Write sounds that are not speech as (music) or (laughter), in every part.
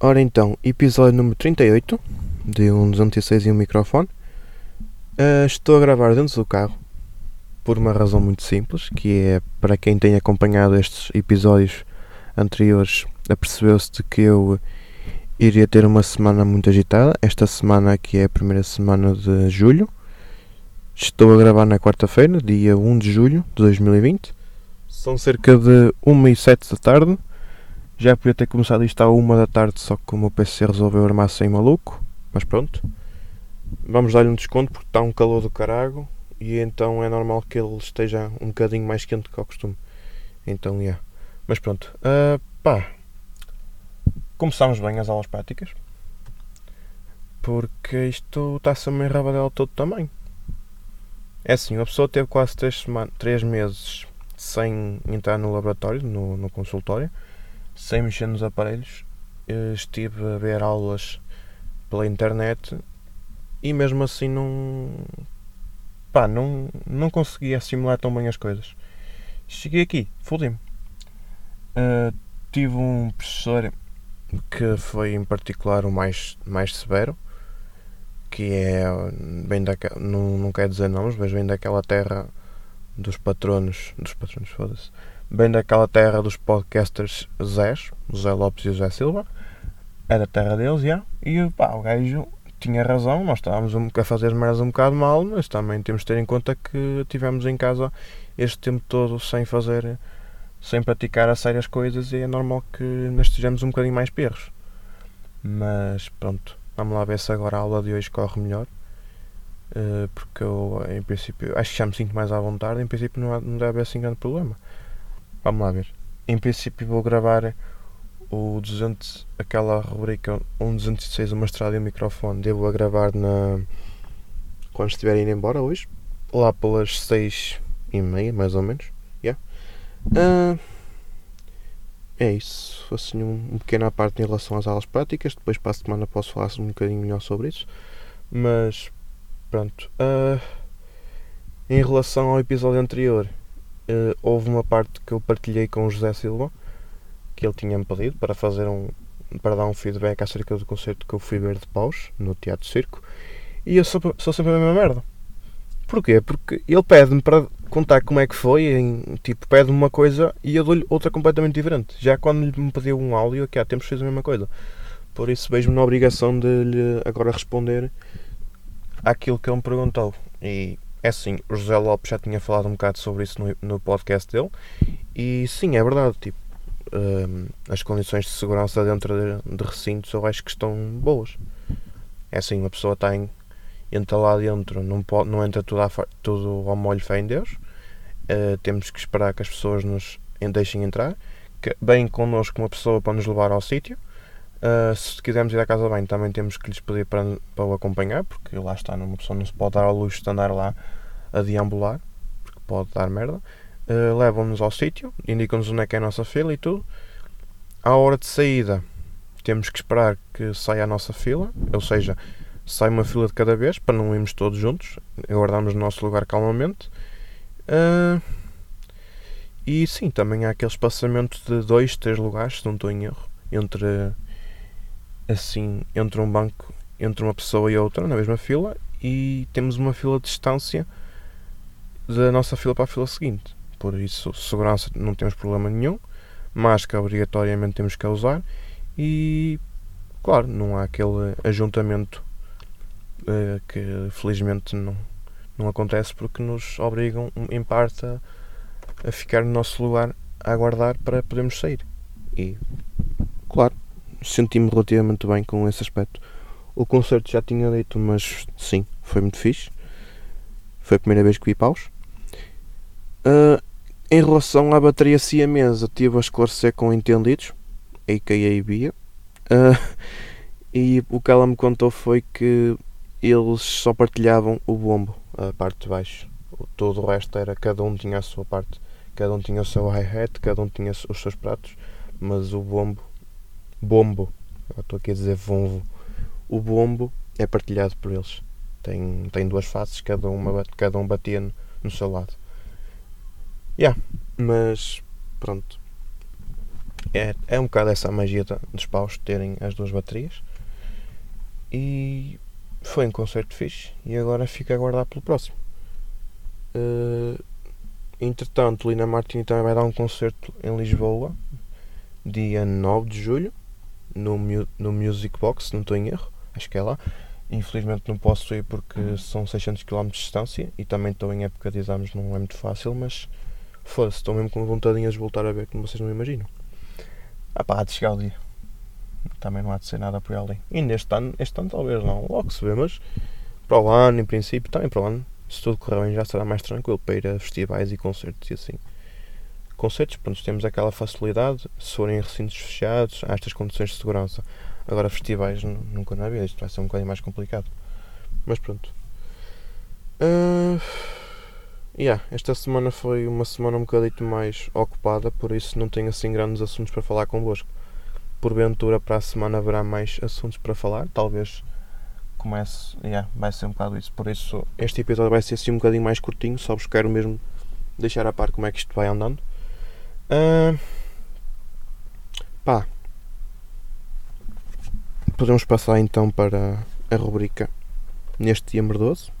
Ora então, episódio número 38 de um 206 e um microfone. Uh, estou a gravar dentro do carro por uma razão muito simples, que é para quem tem acompanhado estes episódios anteriores, apercebeu-se de que eu iria ter uma semana muito agitada. Esta semana aqui é a primeira semana de julho. Estou a gravar na quarta-feira, dia 1 de julho de 2020. São cerca de 1 e 7 da tarde já podia ter começado isto à uma da tarde, só que o meu PC resolveu armar sem maluco. Mas pronto. Vamos dar-lhe um desconto porque está um calor do carago e então é normal que ele esteja um bocadinho mais quente que ao costume. Então, é. Yeah. Mas pronto. Uh, pá. Começámos bem as aulas práticas. Porque isto está-se a meio rabadela todo também. É assim, a pessoa teve quase 3, 3 meses sem entrar no laboratório, no, no consultório sem mexer nos aparelhos, estive a ver aulas pela internet e mesmo assim não. pá, não, não consegui assimilar tão bem as coisas. Cheguei aqui, fodi-me. Uh, tive um professor que foi em particular o mais, mais severo, que é bem daquela, não, não quer dizer nomes, mas vem daquela terra dos patronos, dos patronos, foda-se, bem daquela terra dos podcasters Zés, José Lopes e José Silva. Era a terra deles, já. E pá, o gajo tinha razão, nós estávamos a fazer as merdas um bocado mal, mas também temos de ter em conta que tivemos em casa este tempo todo sem fazer, sem praticar a sério as coisas e é normal que nós estejamos um bocadinho mais perros. Mas pronto, vamos lá ver se agora a aula de hoje corre melhor. Uh, porque eu, em princípio, acho que já me sinto mais à vontade. Em princípio, não, não deve haver assim grande problema. Vamos lá ver. Em princípio vou gravar o 200, aquela rubrica 1206, o mestrado e o microfone. Devo a gravar na quando estiver indo embora hoje. Lá pelas 6 e meia, mais ou menos. Yeah. Uh, é isso. Assim um, um pequena parte em relação às aulas práticas. Depois para a semana posso falar um bocadinho melhor sobre isso. Mas pronto. Uh, em relação ao episódio anterior, uh, houve uma parte que eu partilhei com o José Silva que ele tinha-me pedido para fazer um para dar um feedback acerca do concerto que eu fui ver de paus no Teatro Circo e eu sou, sou sempre a mesma merda. Porquê? Porque ele pede-me para contar como é que foi, em, tipo, pede-me uma coisa e eu dou-lhe outra completamente diferente. Já quando me pediu um áudio, aqui há tempos fez a mesma coisa. Por isso vejo-me na obrigação de lhe agora responder àquilo que ele me perguntou. E é assim, o José Lopes já tinha falado um bocado sobre isso no, no podcast dele, e sim, é verdade, tipo, um, as condições de segurança dentro de, de, recintos eu acho que estão boas. É assim, uma pessoa está em, entra lá dentro, não, pode, não entra tudo, a, tudo ao molho fé em Deus, uh, temos que esperar que as pessoas nos deixem entrar, que, bem connosco uma pessoa para nos levar ao sítio. Uh, se quisermos ir à casa bem, também temos que lhes pedir para, para o acompanhar, porque lá está, uma pessoa não se pode dar ao luxo de andar lá a deambular, porque pode dar merda. Uh, Levam-nos ao sítio, indicam-nos onde é que é a nossa fila e tudo. À hora de saída, temos que esperar que saia a nossa fila, ou seja, sai uma fila de cada vez para não irmos todos juntos, aguardamos o nosso lugar calmamente. Uh, e sim, também há aquele espaçamento de dois, três lugares, se não estou em erro, entre assim entre um banco, entre uma pessoa e outra na mesma fila e temos uma fila de distância da nossa fila para a fila seguinte. Por isso, segurança não temos problema nenhum, máscara obrigatoriamente temos que usar e, claro, não há aquele ajuntamento uh, que felizmente não, não acontece porque nos obrigam, em parte, a, a ficar no nosso lugar a aguardar para podermos sair. E, claro, senti-me relativamente bem com esse aspecto. O concerto já tinha dito, mas sim, foi muito fixe. Foi a primeira vez que vi paus. Uh, em relação à bateria siamesa, tive a esclarecer com entendidos, a.k.a. Bia. Uh, e o que ela me contou foi que eles só partilhavam o bombo, a parte de baixo. Todo o resto era, cada um tinha a sua parte. Cada um tinha o seu hi-hat, cada um tinha os seus pratos, mas o bombo bombo, estou aqui a dizer vomvo, o bombo é partilhado por eles. Tem, tem duas faces, cada, uma, cada um batia no, no seu lado. Yeah, mas pronto. é, é um bocado essa magia dos paus terem as duas baterias. E foi um concerto fixe e agora fica a aguardar pelo próximo. Uh, entretanto, Lina Martini também vai dar um concerto em Lisboa, dia 9 de julho, no, no Music Box, não estou em erro, acho que é lá. Infelizmente não posso ir porque são 600 km de distância e também estou em época de exames, não é muito fácil, mas foda-se, estou mesmo com vontadinhas de voltar a ver como vocês não imaginam. Ah pá, há de chegar o dia. Também não há de ser nada por ali. E neste ano, este ano talvez não, logo se vê, mas para o ano, em princípio, também para o ano, se tudo correr bem, já será mais tranquilo para ir a festivais e concertos e assim. Concertos, pronto, temos aquela facilidade, se forem recintos fechados, há estas condições de segurança. Agora, festivais, nunca na vida, isto vai ser um bocadinho mais complicado. Mas pronto. Uh, yeah, esta semana foi uma semana um bocadito mais ocupada, por isso não tenho assim grandes assuntos para falar convosco. Porventura, para a semana haverá mais assuntos para falar, talvez comece. Yeah, vai ser um bocado isso. Por isso, este episódio vai ser assim um bocadinho mais curtinho, só vos quero mesmo deixar a par como é que isto vai andando. Uh, pá, podemos passar então para a rubrica neste dia merdoso.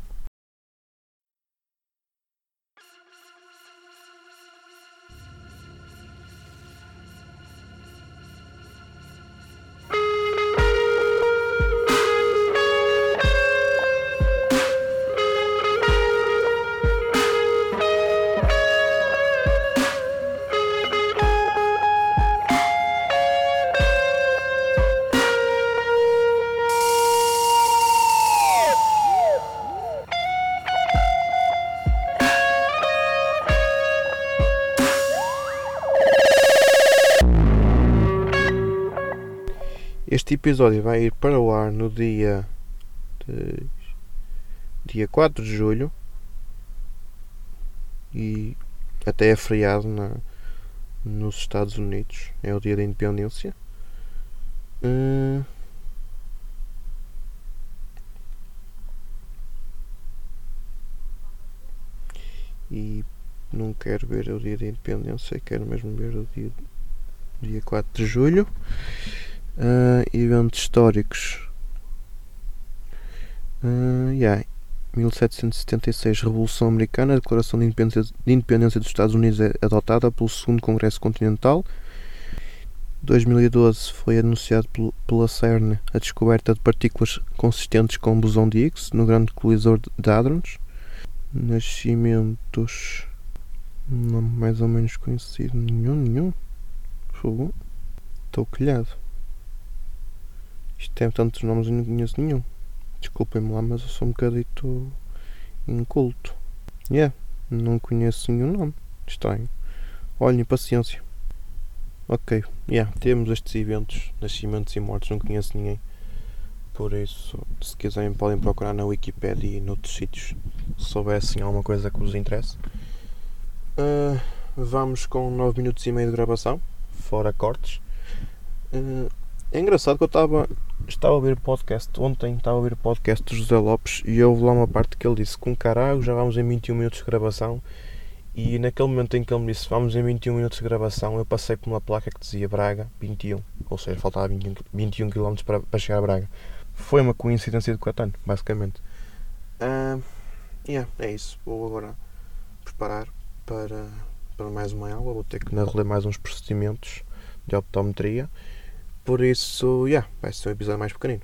Este episódio vai ir para o ar no dia de, dia 4 de julho e até é feriado na, nos Estados Unidos. É o dia da independência. Uh, e não quero ver o dia da independência, quero mesmo ver o dia, dia 4 de julho. Uh, eventos históricos. Uh, yeah. 1776, Revolução Americana, a Declaração de Independência, de Independência dos Estados Unidos é adotada pelo Segundo Congresso Continental. 2012 foi anunciado pela CERN a descoberta de partículas consistentes com bosão de Higgs no grande colisor de Hadrons. Nascimentos. Não mais ou menos conhecido. Nenhum, nenhum. Fogo. Estou colhado. Isto tem tantos nomes e não conheço nenhum. Desculpem-me lá, mas eu sou um bocadito inculto. Yeah, não conheço nenhum nome. Estranho. Olhem, paciência. Ok, yeah, temos estes eventos, nascimentos e mortes, não conheço ninguém. Por isso, se quiserem, podem procurar na Wikipedia e noutros sítios se soubessem alguma coisa que vos interesse. Uh, vamos com 9 minutos e meio de gravação, fora cortes. Uh, é engraçado que eu estava estava a ouvir o podcast ontem, estava a ouvir o podcast de José Lopes e houve lá uma parte que ele disse com caralho, já vamos em 21 minutos de gravação e naquele momento em que ele me disse vamos em 21 minutos de gravação eu passei por uma placa que dizia Braga 21, ou seja, faltava 21, 21 km para, para chegar a Braga. Foi uma coincidência de Catano, basicamente. Uh, yeah, é isso. Vou agora preparar para, para mais uma aula. Vou ter que reler mais uns procedimentos de optometria por isso, yeah, vai ser um episódio mais pequenino.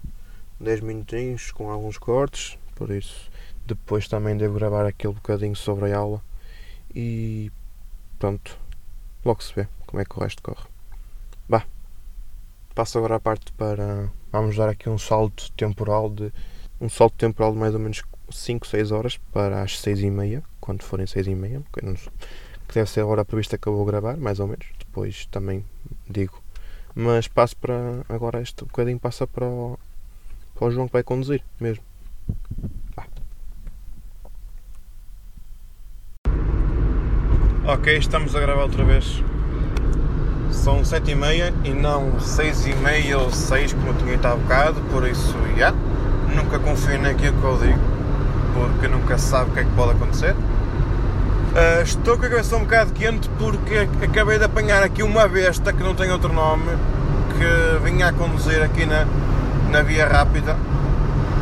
10 minutinhos com alguns cortes. Por isso, depois também devo gravar aquele bocadinho sobre a aula. E pronto, logo se vê como é que o resto corre. Bah, passo agora a parte para. Vamos dar aqui um salto temporal de. Um salto temporal de mais ou menos 5, 6 horas para as 6 e meia, quando forem 6 e meia, que deve ser a hora prevista que eu vou gravar, mais ou menos. Depois também digo mas passo para. Agora este bocadinho passa para o, para o João que vai conduzir mesmo. Ok, estamos a gravar outra vez. São sete e meia e não seis e meia ou seis como eu tinha há bocado, por isso, já. Yeah, nunca confio naquilo que eu digo, porque nunca se sabe o que é que pode acontecer. Uh, estou com a cabeça um bocado quente porque acabei de apanhar aqui uma besta que não tem outro nome que vinha a conduzir aqui na, na via rápida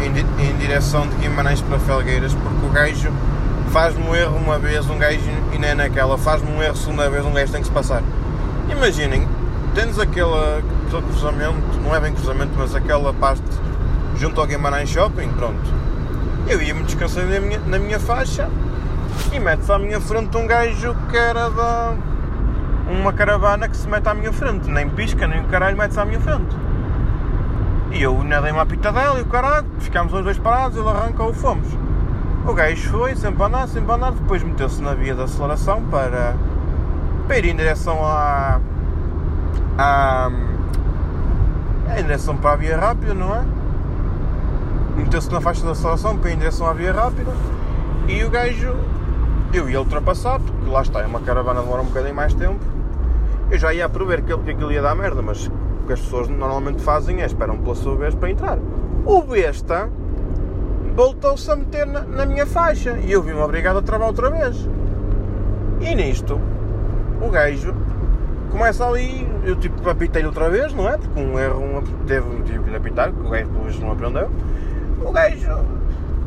em, em direção de Guimarães para Felgueiras porque o gajo faz-me um erro uma vez, um gajo e nem é naquela, faz-me um erro segunda vez, um gajo tem que se passar. Imaginem, tens aquele, aquele cruzamento, não é bem cruzamento, mas aquela parte junto ao Guimarães Shopping, pronto. Eu ia-me descansando na minha, na minha faixa e mete-se à minha frente um gajo que era da. uma caravana que se mete à minha frente, nem pisca, nem o caralho mete-se à minha frente. E eu ainda dei uma pitadela e o caralho, ficámos os dois parados, ele arrancou fomos. O gajo foi, sempre a andar, sempre a andar, depois meteu-se na via de aceleração para, para ir em direção à, à. em direção para a via rápida, não é? Meteu-se na faixa de aceleração para ir em direção à via rápida e o gajo. Eu ia ultrapassar, porque lá está, é uma caravana demora um bocadinho mais tempo. Eu já ia a prever que, que aquilo ia dar merda, mas o que as pessoas normalmente fazem é esperam pela sua vez para entrar. O besta voltou-se a meter na, na, minha faixa e eu vi-me obrigado a travar outra vez. E nisto, o gajo começa ali, eu tipo apitei outra vez, não é? Porque um erro um, teve, tive que lhe apitar, porque o gajo depois não aprendeu. O gajo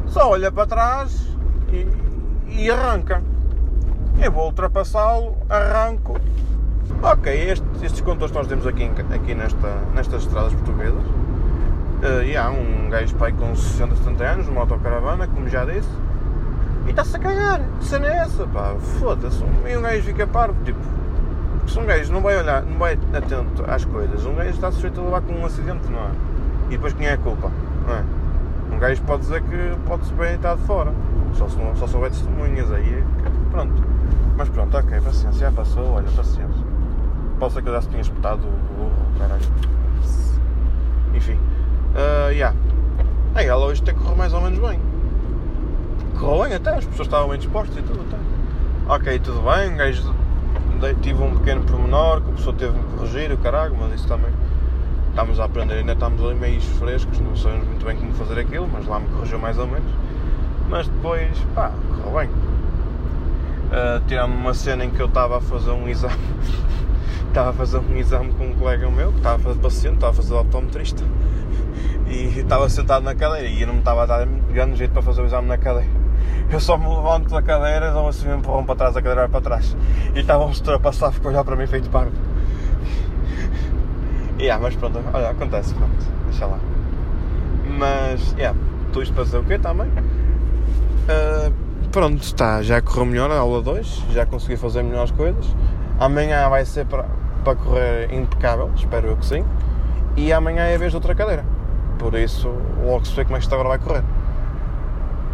só olha para trás e, e arranca. Eu vou ultrapassá-lo, arranco. Ok, estes, estes contos que nós temos aqui, aqui nesta, nestas estradas portuguesas Uh, e há um gajo pai com 60, 70 anos, uma autocaravana, como já disse, e está-se a cagar. Cena é essa? Pá, foda-se. E um gajo fica parvo, tipo, se um gajo não vai olhar, não vai atento às coisas, um gajo está sujeito a levar com um acidente, não é? E depois quem é a culpa? Não é? Um gajo pode dizer que pode-se bem estar de fora, só se, só se houver testemunhas aí, pronto. Mas pronto, ok, paciência, já passou, olha, paciência. Posso ser que eu já se tinha espetado o burro, caralho. Enfim. Uh, yeah. Ela hoje que correr mais ou menos bem. Correu bem até, as pessoas estavam bem dispostas e tudo até. Ok, tudo bem, um gajo tive um pequeno pormenor que a pessoa teve-me corrigir, o caralho, mas isso também estamos a aprender, ainda estamos ali meio frescos, não sabemos muito bem como fazer aquilo, mas lá me corrigiu mais ou menos. Mas depois, pá, correu bem. Uh, Tirando uma cena em que eu estava a fazer um exame, (laughs) estava a fazer um exame com um colega meu que estava a fazer paciente, estava a fazer optometrista (laughs) e estava sentado na cadeira e eu não me estava a dar grande jeito para fazer o exame na cadeira. Eu só me levanto da cadeira, dou assim um empurrão para trás, a cadeira vai para trás. E estava um a passar, ficou a olhar para mim feito parvo. Yeah, mas pronto, olha, acontece, pronto, deixa lá. Mas, yeah, tu isto para dizer o quê também? Uh, pronto, está, já correu melhor a aula 2, já consegui fazer melhores coisas. Amanhã vai ser para, para correr impecável, espero eu que sim. E amanhã é a vez de outra cadeira. Por isso, logo se vê como é que isto agora vai correr.